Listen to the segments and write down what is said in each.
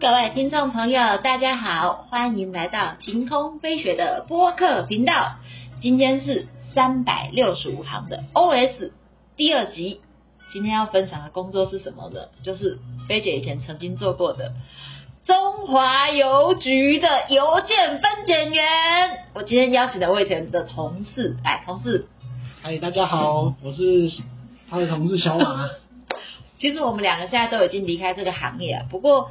各位听众朋友，大家好，欢迎来到晴空飞雪的播客频道。今天是三百六十五行的 OS 第二集。今天要分享的工作是什么呢？就是菲姐以前曾经做过的中华邮局的邮件分拣员。我今天邀请了我以前的同事，来，同事，嗨，大家好，我是他的同事小马。其实我们两个现在都已经离开这个行业了，不过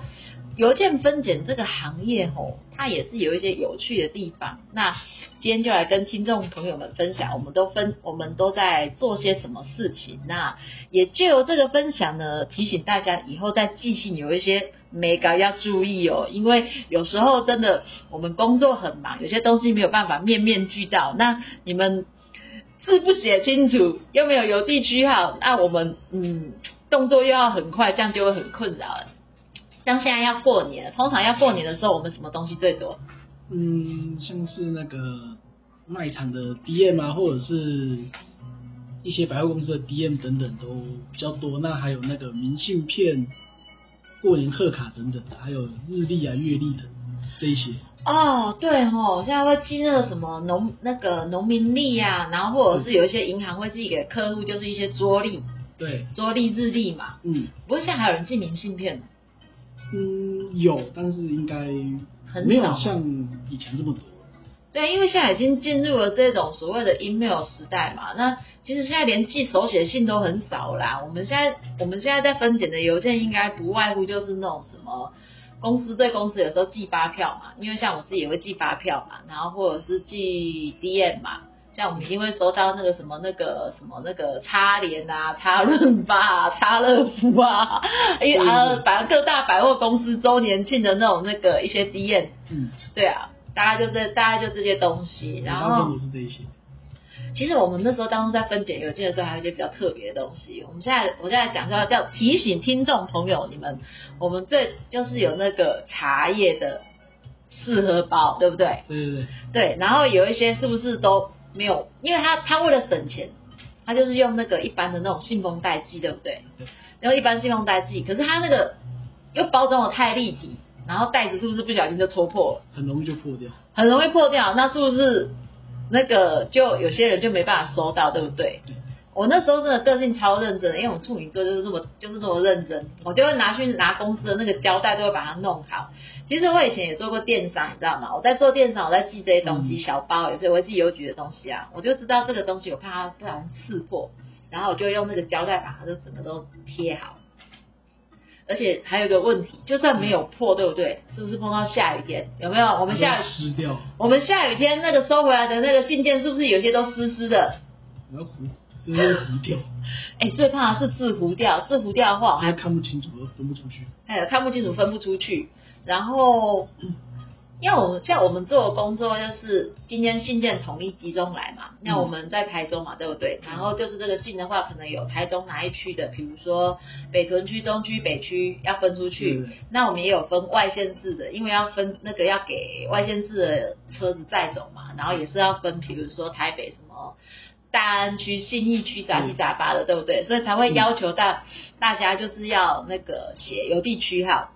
邮件分拣这个行业吼，它也是有一些有趣的地方。那今天就来跟听众朋友们分享，我们都分我们都在做些什么事情。那也就由这个分享呢，提醒大家以后在寄信有一些美感要注意哦，因为有时候真的我们工作很忙，有些东西没有办法面面俱到。那你们字不写清楚，又没有邮递区号，那我们嗯。动作又要很快，这样就会很困扰。像现在要过年，通常要过年的时候，我们什么东西最多？嗯，像是那个卖场的 DM 啊，或者是一些百货公司的 DM 等等都比较多。那还有那个明信片、过年贺卡等等的，还有日历啊、月历的这一些。哦，对哦，现在会寄那个什么农那个农民历啊，然后或者是有一些银行会寄给客户，就是一些桌历。对，桌历、日历嘛，嗯，不过现在还有人寄明信片，嗯，有，但是应该很没有像以前这么多。对，因为现在已经进入了这种所谓的 email 时代嘛，那其实现在连寄手写信都很少啦。我们现在我们现在在分拣的邮件，应该不外乎就是那种什么公司对公司有时候寄发票嘛，因为像我自己也会寄发票嘛，然后或者是寄 DM 嘛。像我们一定会收到那个什么那个什么那个擦联啊、擦润发啊、擦乐福啊，一啊，反正各大百货公司周年庆的那种那个一些 DM，嗯，对啊，大概就这大概就这些东西，然后是这些。其实我们那时候当中在分解邮件的时候，还有一些比较特别的东西。我们现在我现在讲叫叫提醒听众朋友，你们我们这就是有那个茶叶的四盒包，对不对？对对对。对，然后有一些是不是都？没有，因为他他为了省钱，他就是用那个一般的那种信封袋寄，对不对？然后一般信封袋寄，可是他那个又包装的太立体，然后袋子是不是不小心就戳破了？很容易就破掉。很容易破掉，那是不是那个就有些人就没办法收到，对不对？对。我那时候真的个性超认真，因为我处女座就是这么就是这么认真，我就会拿去拿公司的那个胶带，都会把它弄好。其实我以前也做过电商，你知道吗？我在做电商，我在寄这些东西，小包，有时候我会寄邮局的东西啊，我就知道这个东西我怕它不然刺破，然后我就用那个胶带把它就整个都贴好。而且还有一个问题，就算没有破，对不对？是不是碰到下雨天？有没有？我们下雨湿掉。我们下雨天那个收回来的那个信件，是不是有些都湿湿的？字糊掉，哎，最怕的是字糊掉，字糊掉的话，还看不清楚，分不出去。哎，看不清楚，分不出去。然后，因为我们像我们做的工作，就是今天信件统一集中来嘛。那我们在台中嘛，对不对？然后就是这个信的话，可能有台中哪一区的，比如说北屯区、中区、北区要分出去。那我们也有分外县市的，因为要分那个要给外县市的车子载走嘛。然后也是要分，比如说台北什么。大安区、信义区杂七杂八的，对不对？所以才会要求大大家就是要那个写邮递区号。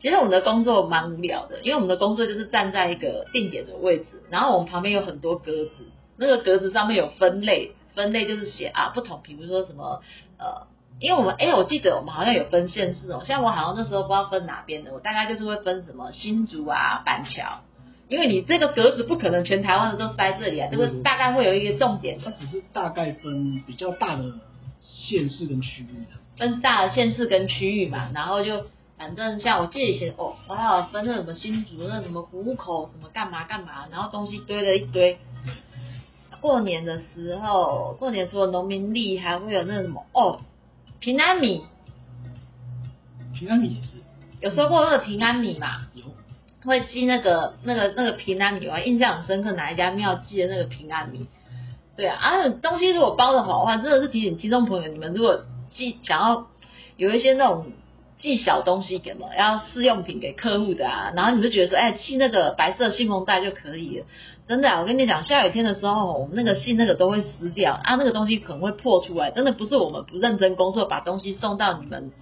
其实我们的工作蛮无聊的，因为我们的工作就是站在一个定点的位置，然后我们旁边有很多格子，那个格子上面有分类，分类就是写啊不同，比如说什么呃，因为我们哎，我记得我们好像有分县市哦，像我好像那时候不知道分哪边的，我大概就是会分什么新竹啊、板桥。因为你这个格子不可能全台湾的都塞这里啊，这个大概会有一个重点。它只是大概分比较大的县市跟区域的。分大的县市跟区域嘛，然后就反正像我记得以前哦，我还有分那什么新竹那什么虎口什么干嘛干嘛，然后东西堆了一堆。过年的时候，过年除了农民历，还会有那什么哦，平安米。平安米也是。有收过那个平安米嘛？有。会寄那个那个那个平安米，我印象很深刻，哪一家庙寄的那个平安米？对啊，啊东西如果包的好的话，真的是提醒听众朋友，你们如果寄想要有一些那种寄小东西给嘛，要试用品给客户的啊，然后你们就觉得说，哎，寄那个白色信封袋就可以了。真的，我跟你讲，下雨天的时候，我们那个信那个都会湿掉啊，那个东西可能会破出来，真的不是我们不认真工作，把东西送到你们。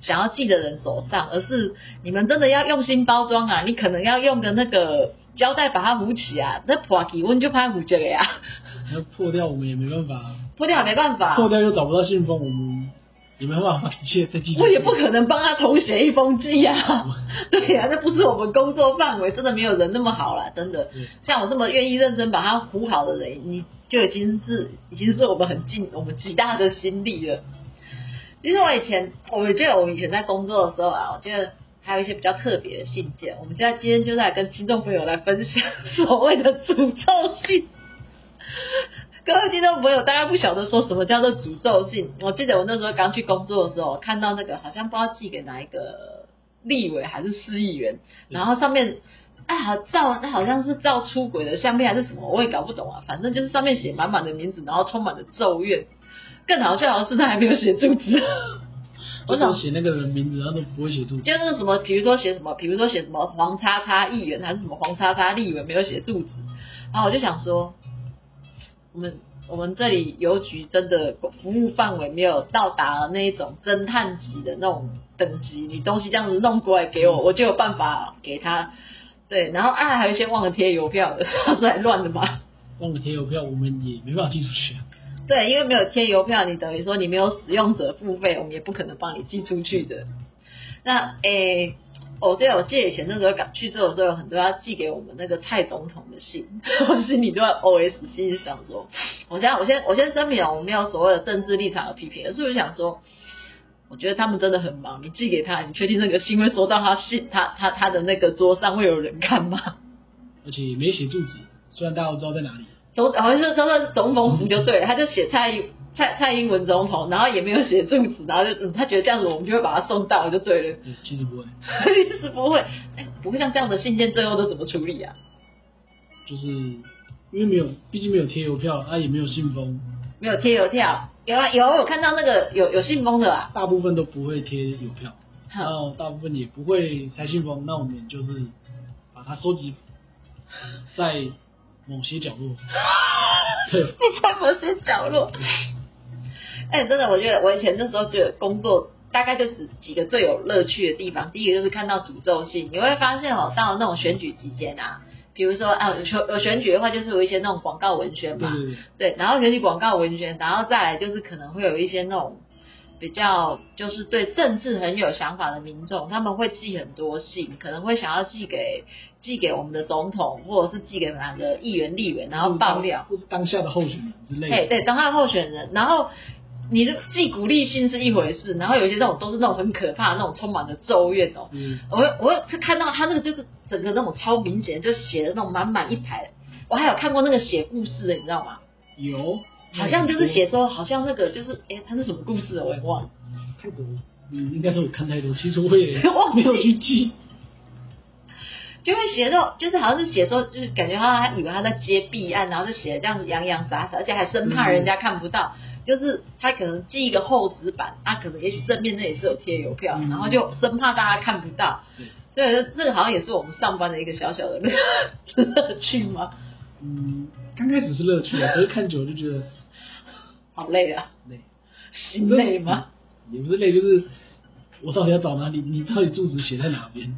想要寄的人手上，而是你们真的要用心包装啊！你可能要用个那个胶带把它糊起啊，那破起温就怕糊这个呀，那破掉我们也没办法，破掉没办法，破掉又找不到信封，我们也没办法寄再寄。我也不可能帮他重写一封寄啊，对呀，那不是我们工作范围，真的没有人那么好啦，真的。像我这么愿意认真把它糊好的人，你就已经是已经是我们很尽我们极大的心力了。其实我以前，我记得我们以前在工作的时候啊，我记得还有一些比较特别的信件。我们现在今天就在跟听众朋友来分享所谓的诅咒信。各位听众朋友，大家不晓得说什么叫做诅咒信？我记得我那时候刚去工作的时候，看到那个好像不知道寄给哪一个立委还是市议员，然后上面哎好照那好像是照出轨的相片还是什么，我也搞不懂啊。反正就是上面写满满的名字，然后充满了咒怨。更好笑的是，他还没有写住址。我想写那个人名字，他都不会写住址。就是什么，比如说写什么，比如说写什么黄叉叉议员，还是什么黄叉叉立委，没有写住址。然后我就想说，我们我们这里邮局真的服务范围没有到达那一种侦探级的那种等级，你东西这样子弄过来给我，我就有办法给他。对，然后啊，还有一些忘了贴邮票的，是很乱的嘛。忘了贴邮票，我们也没办法寄出去。对，因为没有贴邮票，你等于说你没有使用者付费，我们也不可能帮你寄出去的。那诶，我对我借以前那时候赶去做的时候，有很多要寄给我们那个蔡总统的信，我心里都在 O S 心里想说，我先我先我先声明哦，我没有所谓的政治立场的批评，而是我想说，我觉得他们真的很忙，你寄给他，你确定那个信会收到他信他他他的那个桌上会有人看吗？而且没写住址，虽然大家都知道在哪里。总好像是说是总统府就对，他就写蔡蔡蔡英文总统，然后也没有写住址，然后就嗯他觉得这样子我们就会把他送到就对了。其实不会，其实不会，哎，不会像这样的信件最后都怎么处理啊？就是因为没有，毕竟没有贴邮票，啊也没有信封，没有贴邮票，有啊有有看到那个有有信封的啊，大部分都不会贴邮票，然后大部分也不会拆信封，那我们就是把它收集在。某些角落，对，在某些角落。哎，真的，我觉得我以前那时候觉得工作大概就只几个最有乐趣的地方。第一个就是看到诅咒信，你会发现哦，到那种选举期间啊，比如说啊，有选有选举的话，就是有一些那种广告文宣嘛，对，然后选举广告文宣，然后再来就是可能会有一些那种。比较就是对政治很有想法的民众，他们会寄很多信，可能会想要寄给寄给我们的总统，或者是寄给哪个议员、立委，然后爆料，或是当下的候选人之类。的。对，当下的候选人，然后你的寄鼓励信是一回事，然后有一些那种都是那种很可怕、那种充满了咒怨哦。嗯。我我是看到他那个就是整个那种超明显，就写的那种满满一排。我还有看过那个写故事的，你知道吗？有。好像就是写说，好像那个就是，哎，他是什么故事啊？我也忘了。太多，嗯，应该是我看太多，其实我也 没有去记。就会写说，就是好像是写说，就是感觉他他以为他在接弊案，然后就写的这样子洋洋洒洒，而且还生怕人家看不到。就是他可能寄一个厚纸板，他可能也许正面那也是有贴邮票，然后就生怕大家看不到。所以这个好像也是我们上班的一个小小的乐趣吗？嗯，刚开始是乐趣啊，可是看久了就觉得。好累啊！累，心累吗？也不是累，就是我到底要找哪里？你到底住址写在哪边？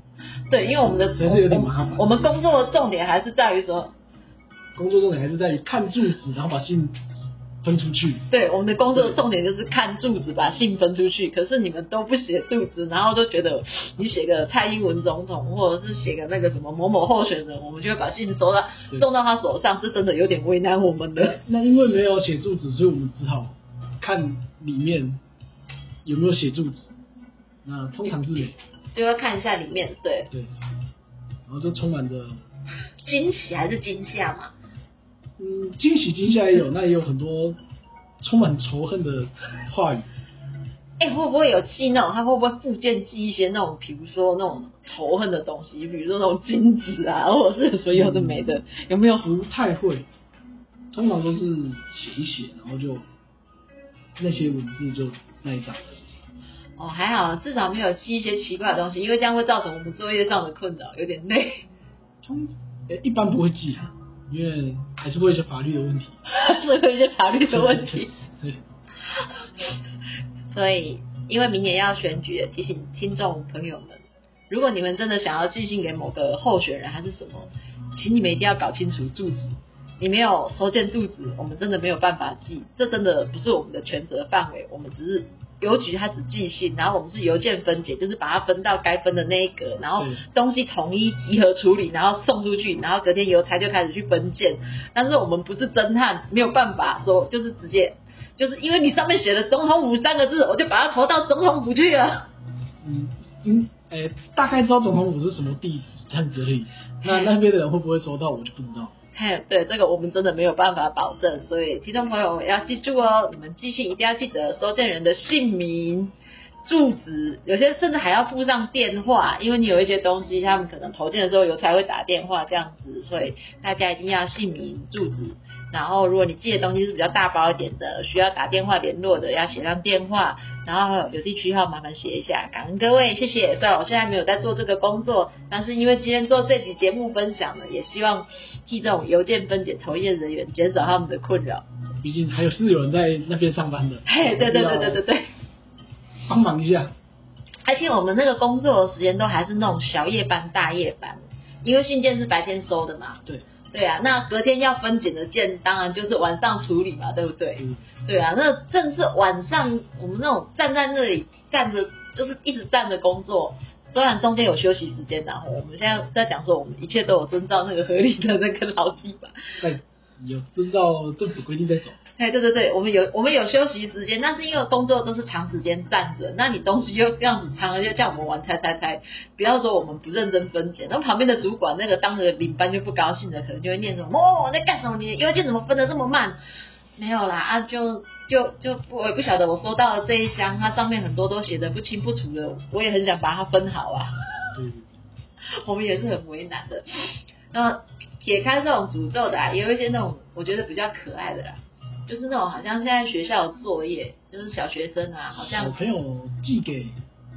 对，因为我们的还是有点麻烦。我们工作的重点还是在于说，工作重点还是在于看住址，然后把信分出去。对，我们的工作的重点就是看住址，把信分出去。可是你们都不写住址，然后都觉得你写个蔡英文总统，或者是写个那个什么某某候选人，我们就会把信收到送到他手上，是真的有点为难我们的。那因为没有写住址，所以我们只好看里面有没有写住址。那通常是就要看一下里面，对对，然后就充满着惊喜还是惊吓嘛？嗯，惊喜惊吓也有，那也有很多充满仇恨的话语。哎，会不会有记那种？他会不会附件寄一些那种，比如说那种仇恨的东西，比如说那种金子啊，或者是所有的没的，有没有？不太会，通常都是写一写，然后就那些文字就那一张。哦，还好，至少没有寄一些奇怪的东西，因为这样会造成我们作业上的困扰，有点累。通，一般不会寄啊。因为还是会有一些法律的问题，是会有一些法律的问题。对，所以因为明年要选举，提醒听众朋友们，如果你们真的想要寄信给某个候选人还是什么，请你们一定要搞清楚住址。你没有收件住址，我们真的没有办法寄，这真的不是我们的权责范围，我们只是。邮局它只寄信，然后我们是邮件分解，就是把它分到该分的那一格，然后东西统一集合处理，然后送出去，然后隔天邮差就开始去分件。但是我们不是侦探，没有办法说就是直接，就是因为你上面写了“总统府”三个字，我就把它投到总统府去了。嗯嗯，诶，大概知道总统府是什么地址这样子而已。那那边的人会不会收到，我就不知道。嘿，对这个我们真的没有办法保证，所以听众朋友要记住哦，你们寄信一定要记得收件人的姓名、住址，有些甚至还要附上电话，因为你有一些东西，他们可能投件的时候有才会打电话这样子，所以大家一定要姓名、住址。然后，如果你寄的东西是比较大包一点的，需要打电话联络的，要写上电话，然后有地区号麻烦写一下。感恩各位，谢谢。虽然我现在没有在做这个工作，但是因为今天做这集节目分享呢，也希望替这种邮件分解从业人员减少他们的困扰。毕竟还有是有人在那边上班的。嘿，对对对对对对，帮忙一下。而且我们那个工作的时间都还是那种小夜班、大夜班，因为信件是白天收的嘛。对。对啊，那隔天要分拣的件，当然就是晚上处理嘛，对不对？对啊，那正是晚上，我们那种站在那里站着，就是一直站着工作，虽然中间有休息时间，然后我们现在在讲说，我们一切都有遵照那个合理的那个劳基法，对，有遵照政府规定在走。哎，对对对，我们有我们有休息时间，但是因为工作都是长时间站着，那你东西又这样子长，就叫我们玩猜猜猜，不要说我们不认真分解，那旁边的主管那个当着领班就不高兴了，可能就会念什么哦在干什么？你邮件怎么分的这么慢？没有啦啊，就就就我也不晓得，我收到的这一箱，它上面很多都写的不清不楚的，我也很想把它分好啊。对，我们也是很为难的。那撇开这种诅咒的，也有一些那种我觉得比较可爱的啦。就是那种好像现在学校的作业，就是小学生啊，好像小朋友寄给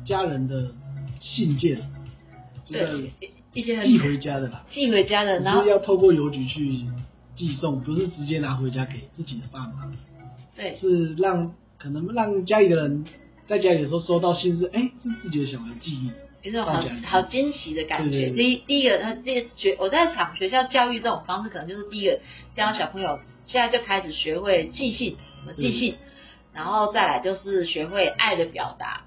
家人的信件，对，一些寄回家的啦，寄回家的，然后要透过邮局去寄送，不是直接拿回家给自己的爸妈，对，是让可能让家里的人在家里的时候收到信是，哎，是自己的小孩寄的。有种好好惊喜的感觉。第一第一个，他这学我在想学校教育这种方式，可能就是第一个教小朋友现在就开始学会记性，怎么记性，然后再来就是学会爱的表达。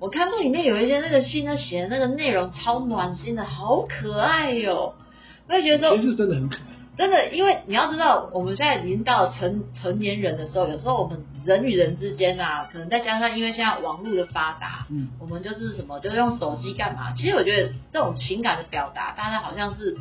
我看到里面有一些那个信，他写的那个内容超暖心的，好可爱哟。我也觉得其实真的很可爱。真的，因为你要知道，我们现在已经到成成年人的时候，有时候我们人与人之间啊，可能再加上因为现在网络的发达，嗯，我们就是什么，就是用手机干嘛？其实我觉得这种情感的表达，大家好像是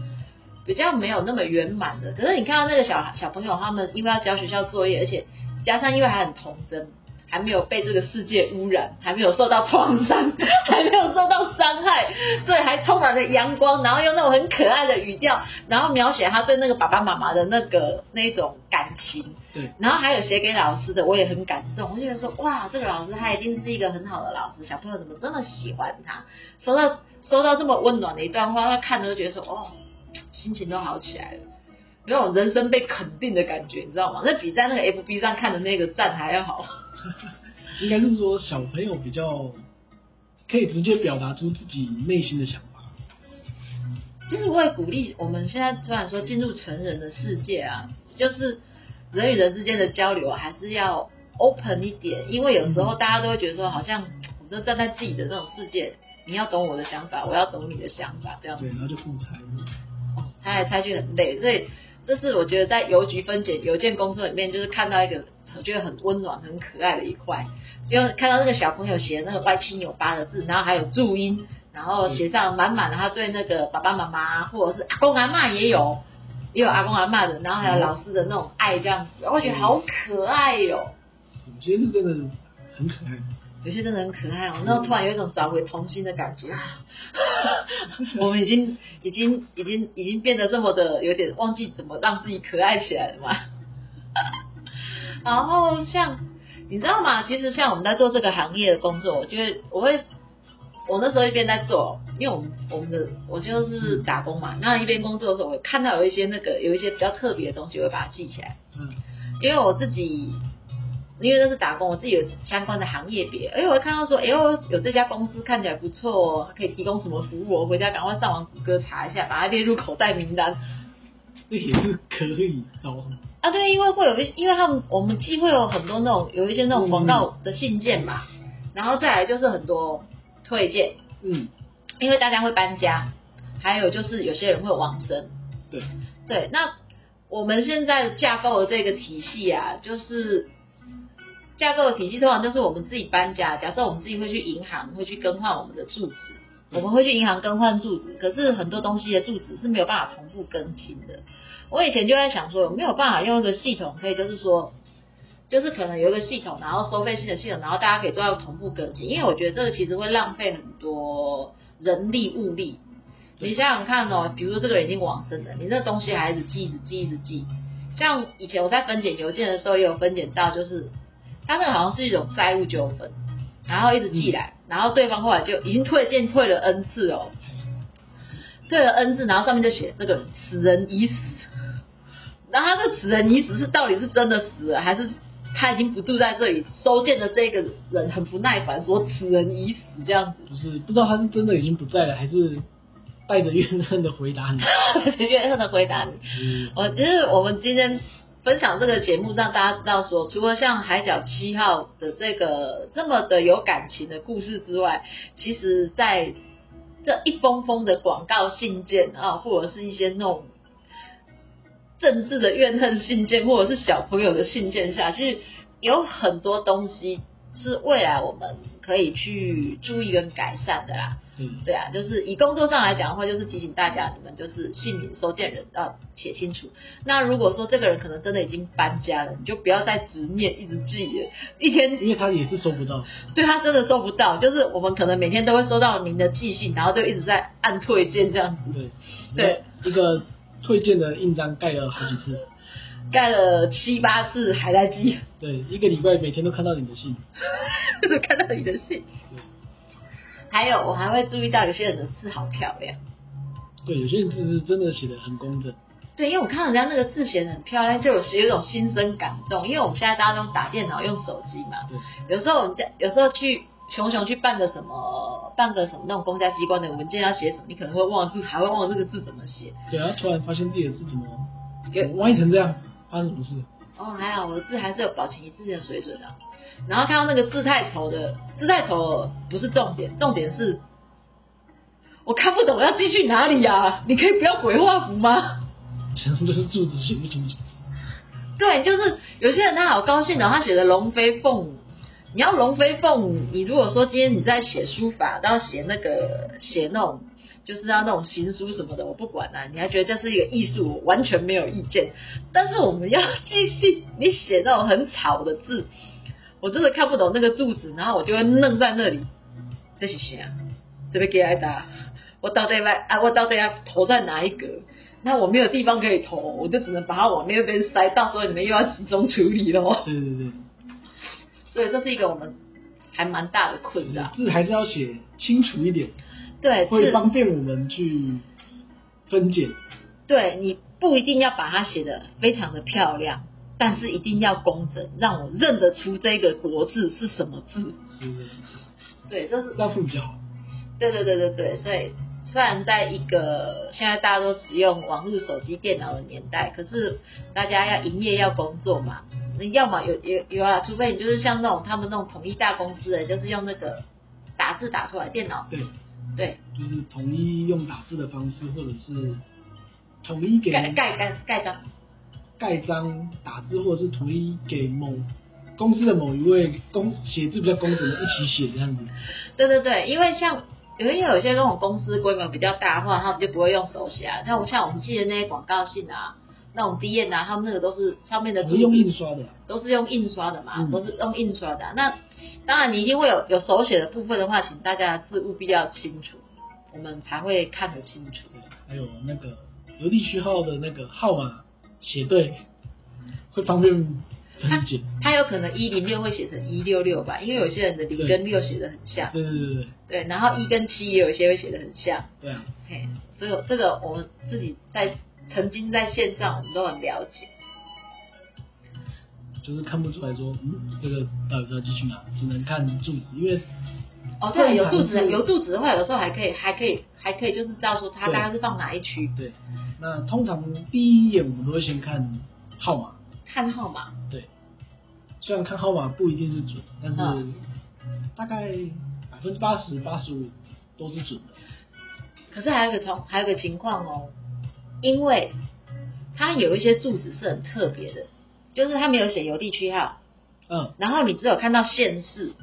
比较没有那么圆满的。可是你看到那个小小朋友，他们因为要交学校作业，而且加上因为还很童真。还没有被这个世界污染，还没有受到创伤，还没有受到伤害，所以还充满了阳光，然后用那种很可爱的语调，然后描写他对那个爸爸妈妈的那个那种感情。对。然后还有写给老师的，我也很感动。我就觉得说，哇，这个老师他一定是一个很好的老师，小朋友怎么这么喜欢他？收到收到这么温暖的一段话，他看着就觉得说，哦，心情都好起来了，有种人生被肯定的感觉，你知道吗？那比在那个 FB 上看的那个赞还要好。应该是说小朋友比较可以直接表达出自己内心的想法。其实我也鼓励我们现在突然说进入成人的世界啊，就是人与人之间的交流还是要 open 一点，因为有时候大家都会觉得说，好像 我们都站在自己的那种世界，你要懂我的想法，我要懂你的想法，这样对，然后就互猜，猜来猜去很累，所以这是我觉得在邮局分解邮件工作里面，就是看到一个。我觉得很温暖、很可爱的一块，所以看到那个小朋友写的那个歪七扭八的字，然后还有注音，然后写上满满的他对那个爸爸妈妈或者是阿公阿妈也有，也有阿公阿妈的，然后还有老师的那种爱这样子，我觉得好可爱哟。有些是真的很可爱，有些真的很可爱哦。那突然有一种找回童心的感觉啊！我们已经、已经、已经、已经变得这么的有点忘记怎么让自己可爱起来了嘛。然后像你知道吗？其实像我们在做这个行业的工作，我觉得我会，我那时候一边在做，因为我们我们的我就是打工嘛，那一边工作的时候，我看到有一些那个有一些比较特别的东西，我会把它记起来。嗯。因为我自己因为那是打工，我自己有相关的行业别，哎，我会看到说，哎呦，有这家公司看起来不错哦，可以提供什么服务，我回家赶快上网谷歌查一下，把它列入口袋名单。这 也是可以招的。啊，对，因为会有一，因为他们我们既会有很多那种有一些那种广告的信件嘛，然后再来就是很多推荐，嗯，因为大家会搬家，还有就是有些人会往生，对，对，那我们现在架构的这个体系啊，就是架构的体系通常就是我们自己搬家，假设我们自己会去银行会去更换我们的住址。我们会去银行更换住址，可是很多东西的住址是没有办法同步更新的。我以前就在想说，有没有办法用一个系统，可以就是说，就是可能有一个系统，然后收费性的系统，然后大家可以做到同步更新。因为我觉得这个其实会浪费很多人力物力。你想想看哦，比如说这个人已经往生了，你那东西还是记，一直记，一直记。像以前我在分拣邮件的时候，也有分拣到，就是它那个好像是一种债务纠纷。然后一直寄来，然后对方后来就已经退件退了 N 次哦，退了 N 次，然后上面就写这个人此人已死，然后他这此人已死是到底是真的死了，还是他已经不住在这里？收件的这个人很不耐烦，说此人已死这样子，就是不知道他是真的已经不在了，还是带着怨恨的回答你，怨恨的回答你。我其实我们今天。分享这个节目，让大家知道说，除了像《海角七号》的这个这么的有感情的故事之外，其实在这一封封的广告信件啊，或者是一些那种政治的怨恨信件，或者是小朋友的信件下，其实有很多东西是未来我们可以去注意跟改善的啦。嗯，对啊，就是以工作上来讲的话，就是提醒大家，你们就是姓名收件人要写清楚。那如果说这个人可能真的已经搬家了，你就不要再执念一直记了，一天，因为他也是收不到，对他真的收不到，就是我们可能每天都会收到您的寄信，然后就一直在按退件这样子。对，对，一个退件的印章盖了好几次，盖了七八次还在寄。对，一个礼拜每天都看到你的信，看到你的信。还有，我还会注意到有些人的字好漂亮。对，有些人字是真的写的很工整。对，因为我看人家那个字写的很漂亮，就有有一种心生感动。因为我们现在大家都打电脑、用手机嘛。对。有时候我们家有时候去熊熊去办个什么，办个什么那种公家机关的文件要写什么，你可能会忘字，还会忘这个字怎么写。对啊，突然发现自己的字怎么歪成这样，发生什么事？哦，还好我的字还是有保持一致的水准的。然后看到那个字太丑的，字太丑不是重点，重点是我看不懂要寄去哪里呀？你可以不要鬼画符吗？全部都是字字写不清楚。对，就是有些人他好高兴的，他写的龙飞凤舞。你要龙飞凤舞，你如果说今天你在写书法，都要写那个写那种。就是要那种行书什么的，我不管啊。你还觉得这是一个艺术，我完全没有意见。但是我们要继续，你写那种很草的字，我真的看不懂那个柱子，然后我就会愣在那里。这是谁啊？这边给挨打，我到底要啊？我到底要投在哪一格？那我没有地方可以投，我就只能把它往那边塞，到时候你们又要集中处理喽。对对对。所以这是一个我们还蛮大的困扰。字还是要写清楚一点。对，会方便我们去分解。对你不一定要把它写的非常的漂亮，但是一定要工整，让我认得出这个国字是什么字。对，这是这样会比较好。对对对对对，所以虽然在一个现在大家都使用网络、手机、电脑的年代，可是大家要营业要工作嘛，你要么有有有啊，除非你就是像那种他们那种统一大公司的，就是用那个打字打出来电脑。对。对，就是统一用打字的方式，或者是统一给盖盖盖盖章，盖章打字，或者是统一给某公司的某一位公写字比较工整的一起写这样子。对对对，因为像因为有些那种公司规模比较大的话，他们就不会用手写啊。像我像我们寄的那些广告信啊，那种 D N 啊，他们那个都是上面的是用印刷的，都是用印刷的嘛，都是用印刷的。那当然，你一定会有有手写的部分的话，请大家字务必要清楚，我们才会看得清楚。还有那个邮递区号的那个号码写对，会方便。他有可能一零六会写成一六六吧，因为有些人的零跟六写的很像。对对对对。对，然后一跟七也有一些会写的很像。对啊。嘿，所以这个我们自己在曾经在线上，我们都很了解。就是看不出来说，嗯，这个到底是要寄去哪，只能看住址，因为哦，对，有住址，有住址的话，有的时候还可以，还可以，还可以，就是知道说它大概是放哪一区，对，那通常第一眼我们都会先看号码，看号码。对，虽然看号码不一定是准，但是嗯大概百分之八十、八十五都是准的。可是还有一个从还有个情况哦，因为它有一些住址是很特别的，就是它没有写邮地区号，嗯，然后你只有看到县市，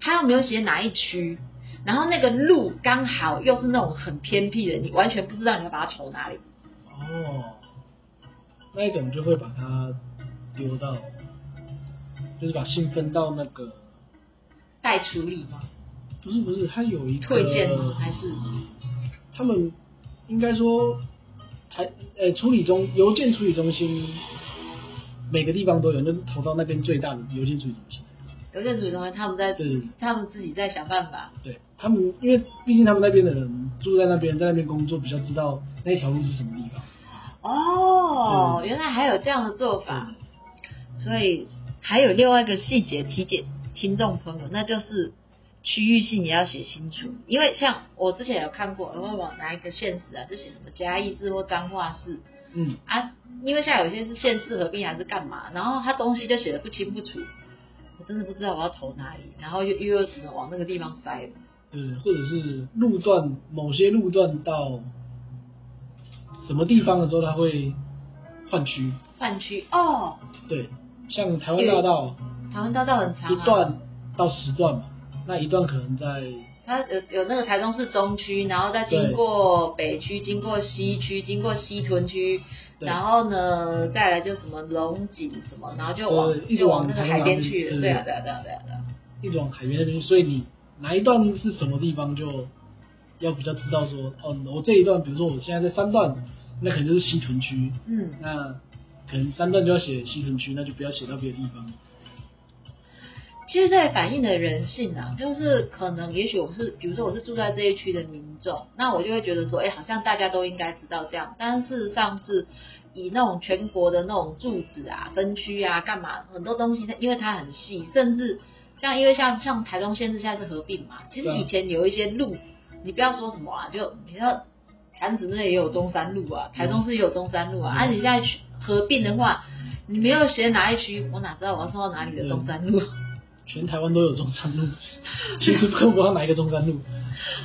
它又没有写哪一区，然后那个路刚好又是那种很偏僻的，你完全不知道你要把它投哪里。哦，那一种就会把它丢到，就是把信分到那个，待处理吗？不是不是，它有一个推荐吗？还是他们应该说台呃处理中邮件处理中心每个地方都有，就是投到那边最大的邮件处理中心。邮件处理中心他们在对他们自己在想办法？对他们，因为毕竟他们那边的人住在那边，在那边工作，比较知道那条路是什么地方。哦，嗯原来还有这样的做法。所以还有另外一个细节提点听众朋友，那就是区域性也要写清楚。因为像我之前有看过，我会往哪一个县市啊，就写什么嘉义市或彰化市。嗯，啊，因为像有些是县市合并还是干嘛，然后他东西就写的不清不楚，我真的不知道我要投哪里，然后又又又只能往那个地方塞。了。对，或者是路段某些路段到什么地方的时候，它会换区。换区哦，对，像台湾大道。台湾大道很长啊，一段到十段嘛，那一段可能在它有有那个台中市中区，然后再经过北区，经过西区，经过西屯区，然后呢，再来就什么龙井什么，然后就往就往往那个海边边去了。对对啊，对啊，对啊，对啊，对啊。一直往海边那边，所以你哪一段是什么地方，就要比较知道说，哦，我这一段，比如说我现在在三段，那可能就是西屯区，嗯，那可能三段就要写西屯区，那就不要写到别的地方。其实这也反映了人性啊，就是可能也许我是，比如说我是住在这一区的民众，那我就会觉得说，哎，好像大家都应该知道这样，但事实上是以那种全国的那种住址啊、分区啊、干嘛很多东西，它因为它很细，甚至像因为像像台中县市现在是合并嘛，其实以前有一些路，你不要说什么啊，就你说潭子那也有中山路啊，台中市也有中山路啊，嗯。啊，你现在去合并的话，你没有写哪一区，我哪知道我要送到哪里的中山路？全台湾都有中山路，其实不知道哪一个中山路。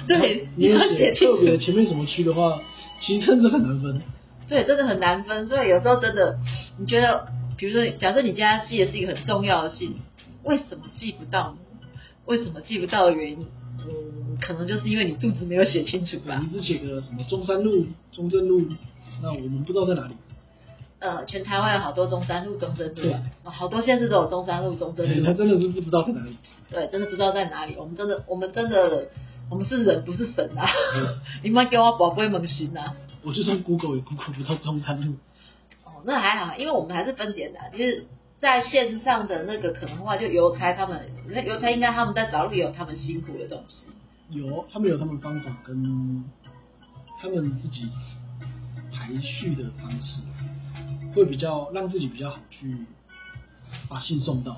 对，你要写清特别楚。前面什么区的话，其实真的很难分。对，真的很难分，所以有时候真的，你觉得，比如说，假设你今天寄的是一个很重要的信，为什么寄不到呢？为什么寄不到的原因，嗯，可能就是因为你住址没有写清楚吧你。只写个什么中山路、中正路，那我们不知道在哪里。呃，全台湾有好多中山路、中正路对啊，哦好多县市都有中山路、中正路，他。真的是不知道在哪里。对，真的不知道在哪里。我们真的，我们真的，我们是人不是神啊！嗯 你们给我宝贝萌心啊！我就算 Google 也 Google 不到中山路。哦，那还好，因为我们还是分简单，就是在线上的那个可能的话，就邮差他们，那邮差应该他们在找路也有他们辛苦的东西。有，他们有他们方法跟他们自己排序的方式，会比较让自己比较好去把信送到。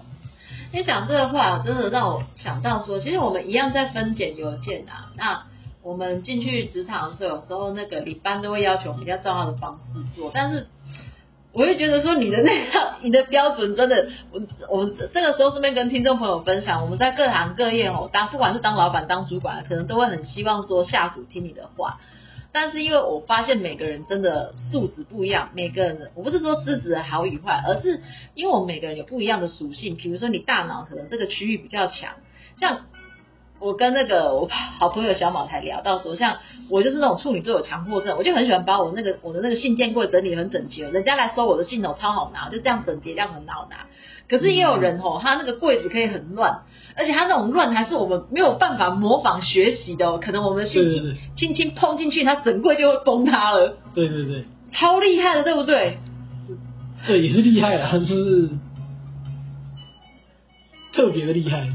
你讲这个话，真的让我想到说，其实我们一样在分拣邮件啊。那我们进去职场的时候，有时候那个领班都会要求我们要照他的方式做，但是我会觉得说，你的那个你的标准真的，我我们这个时候顺便跟听众朋友分享，我们在各行各业哦，当不管是当老板、当主管，可能都会很希望说下属听你的话。但是因为我发现每个人真的素质不一样，每个人的我不是说资质的好与坏，而是因为我们每个人有不一样的属性。比如说你大脑可能这个区域比较强，像我跟那个我好朋友小马才聊到说，像我就是那种处女座有强迫症，我就很喜欢把我那个我的那个信件柜整理很整齐，人家来收我的信哦超好拿，就这样整叠这样很好拿。可是也有人哦，他那个柜子可以很乱，而且他那种乱还是我们没有办法模仿学习的、哦，可能我们的信轻轻碰进去，它整柜就会崩塌了，对对对，超厉害的，对不对？这也是厉害啦，就是特别的厉害。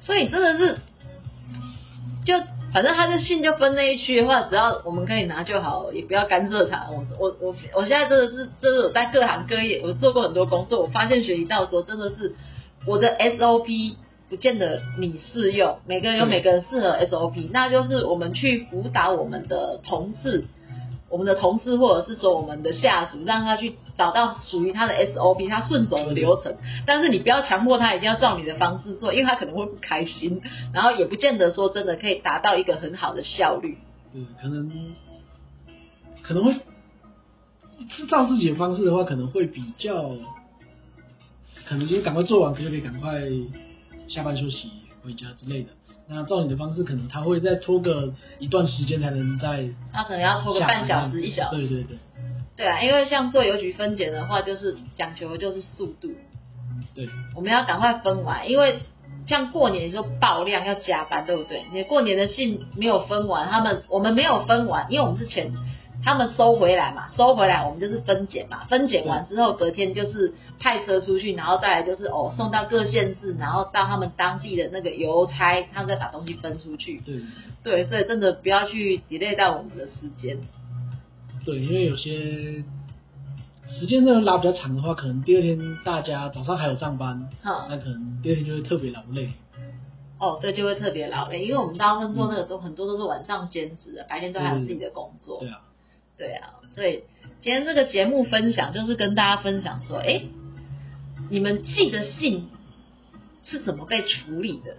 所以真的是，就反正他的信就分那一区的话，只要我们可以拿就好，也不要干涉他。我我我我现在真的是，真的在各行各业，我做过很多工作，我发现学习到说，真的是我的 SOP 不见得你适用，每个人有每个人适合 SOP，那就是我们去辅导我们的同事。我们的同事或者是说我们的下属，让他去找到属于他的 SOP，他顺手的流程。但是你不要强迫他一定要照你的方式做，因为他可能会不开心，然后也不见得说真的可以达到一个很好的效率。对，可能可能会照自己的方式的话，可能会比较，可能就是赶快做完，可以可以赶快下班休息回家之类的。那照你的方式，可能他会再拖个一段时间才能再，他可能要拖个半小时一小时。对对对。对啊，因为像做邮局分拣的话，就是讲求的就是速度。对。我们要赶快分完，因为像过年时候爆量要加班，对不对？你过年的信没有分完，他们我们没有分完，因为我们是前。他们收回来嘛，收回来我们就是分拣嘛，分拣完之后隔天就是派车出去，然后再来就是哦送到各县市，然后到他们当地的那个邮差，他们再把东西分出去。对，对，所以真的不要去 delay 到我们的时间。对，因为有些时间真的拉比较长的话，可能第二天大家早上还有上班，那可能第二天就会特别劳累。哦，对，就会特别劳累，因为我们大部分做那个都很多都是晚上兼职的，白天都还有自己的工作。对啊。对啊，所以今天这个节目分享就是跟大家分享说，哎，你们寄的信是怎么被处理的？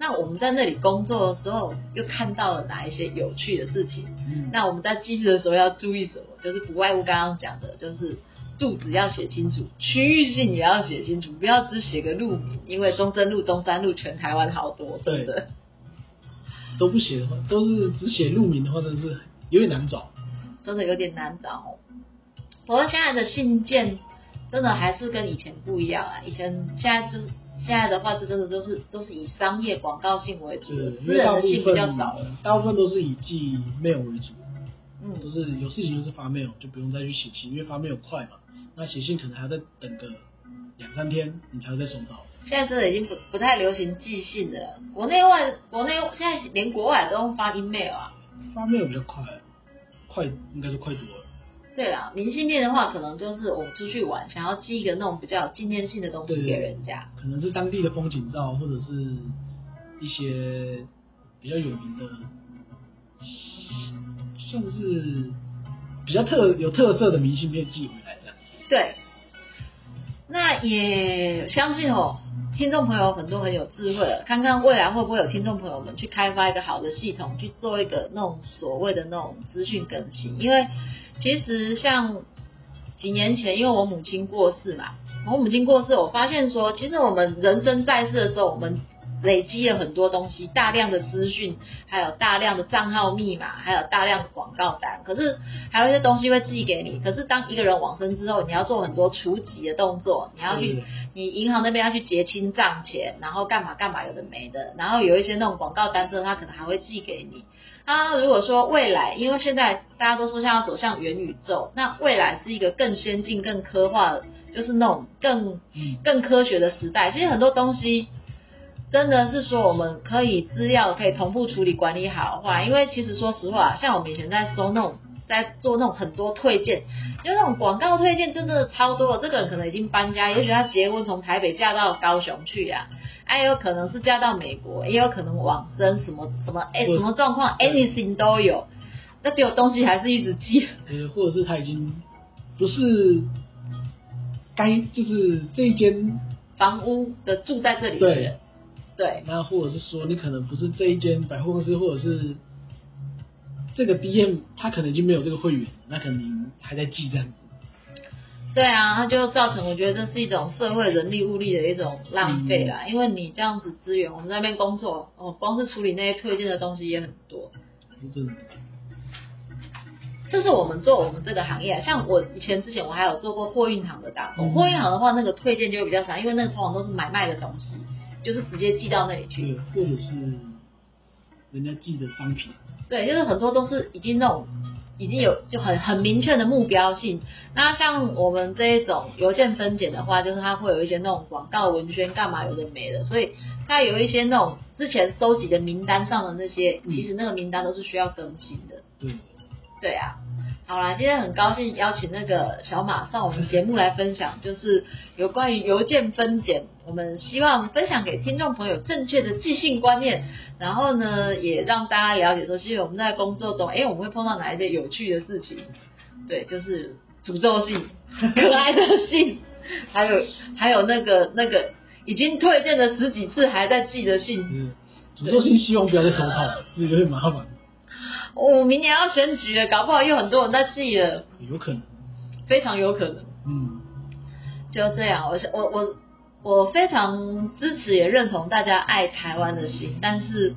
那我们在那里工作的时候又看到了哪一些有趣的事情？嗯，那我们在寄的时候要注意什么？就是不外乎刚刚讲的，就是住址要写清楚，区域性也要写清楚，不要只写个路名，因为中正路、中山路全台湾好多，真的都不写的话，都是只写路名的话，真的是有点难找。真的有点难找，不过现在的信件真的还是跟以前不一样啊！以前现在就是现在的话，是真的都是都是以商业广告信为主，私人的信比较少，大部分都是以寄 mail 为主。嗯，都是有事情就是发 mail，就不用再去写信，因为发 mail 快嘛。那写信可能还要再等个两三天，你才会再收到。现在真的已经不不太流行寄信了，国内外国内现在连国外都发 email 啊，发 mail 比较快。快应该是快多了。对啦，明信片的话，可能就是我们出去玩，想要寄一个那种比较有纪念性的东西给人家。可能是当地的风景照，或者是一些比较有名的，算是比较特有特色的明信片寄回来这样。对，那也相信哦。听众朋友很多很有智慧，看看未来会不会有听众朋友们去开发一个好的系统，去做一个那种所谓的那种资讯更新。因为其实像几年前，因为我母亲过世嘛，我母亲过世，我发现说，其实我们人生在世的时候，我们。累积了很多东西，大量的资讯，还有大量的账号密码，还有大量的广告单。可是还有一些东西会寄给你。可是当一个人往生之后，你要做很多除籍的动作，你要去，你银行那边要去结清账钱，然后干嘛干嘛有的没的。然后有一些那种广告单之后，他可能还会寄给你。他如果说未来，因为现在大家都说像要走向元宇宙，那未来是一个更先进、更科幻，就是那种更更科学的时代。其实很多东西。真的是说，我们可以资料可以同步处理管理好的话，因为其实说实话，像我们以前在收那种，在做那种很多推荐，就那种广告推荐，真的超多。这个人可能已经搬家，也许他结婚从台北嫁到高雄去呀，也有可能是嫁到美国，也有可能往生，什么什么哎，什么状况，anything 都有。那只有东西还是一直寄。呃，或者是他已经不是该就是这一间房屋的住在这里的人。对，那或者是说，你可能不是这一间百货公司，或者是这个 DM，他可能已经没有这个会员，那可能还在记这样子。对啊，那就造成我觉得这是一种社会人力物力的一种浪费啦。因为你这样子资源，我们那边工作，哦，光是处理那些推荐的东西也很多。是真的。这是我们做我们这个行业，像我以前之前我还有做过货运行的打工，货运行的话，那个推荐就会比较少，因为那个通常都是买卖的东西。就是直接寄到那里去，或者是人家寄的商品。对，就是很多都是已经那种已经有就很很明确的目标性。那像我们这一种邮件分拣的话，就是它会有一些那种广告文宣干嘛有的没的，所以它有一些那种。之前收集的名单上的那些，嗯其实那个名单都是需要更新的。对，对啊，好啦，今天很高兴邀请那个小马上我们节目来分享，就是有关于邮件分拣，我们希望分享给听众朋友正确的寄信观念，然后呢，也让大家了解说，其实我们在工作中，哎，我们会碰到哪一些有趣的事情，对，就是诅咒信、可爱的信，还有还有那个那个已经推荐了十几次还在寄的信，嗯诅咒信希望不要再收到，这有点麻烦，我、明年要选举了，搞不好又很多人在记了，有可能，非常有可能。嗯，就这样，我是我我我非常支持也认同大家爱台湾的心，但是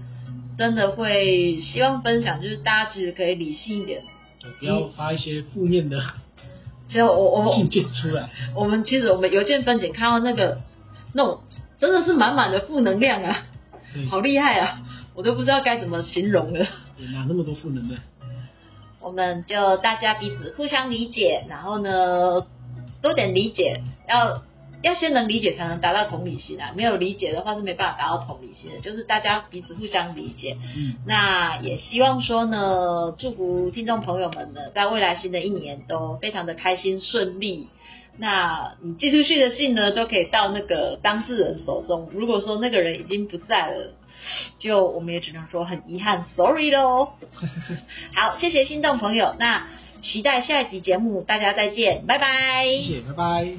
真的会希望分享，就是大家其实可以理性一点。对，不要发一些负面的其实我我信件出来，我们其实我们邮件分拣看到那个那种真的是满满的负能量啊，好厉害啊，我都不知道该怎么形容了。对哪那么多负能量？我们就大家彼此互相理解，然后呢多点理解，要要先能理解才能达到同理心啊，没有理解的话是没办法达到同理心的，就是大家彼此互相理解。嗯，那也希望说呢，祝福听众朋友们呢，在未来新的一年都非常的开心顺利。那你寄出去的信呢，都可以到那个当事人手中。如果说那个人已经不在了，就我们也只能说很遗憾，sorry 喽。好，谢谢心动朋友，那期待下一集节目，大家再见，拜拜。谢谢，拜拜。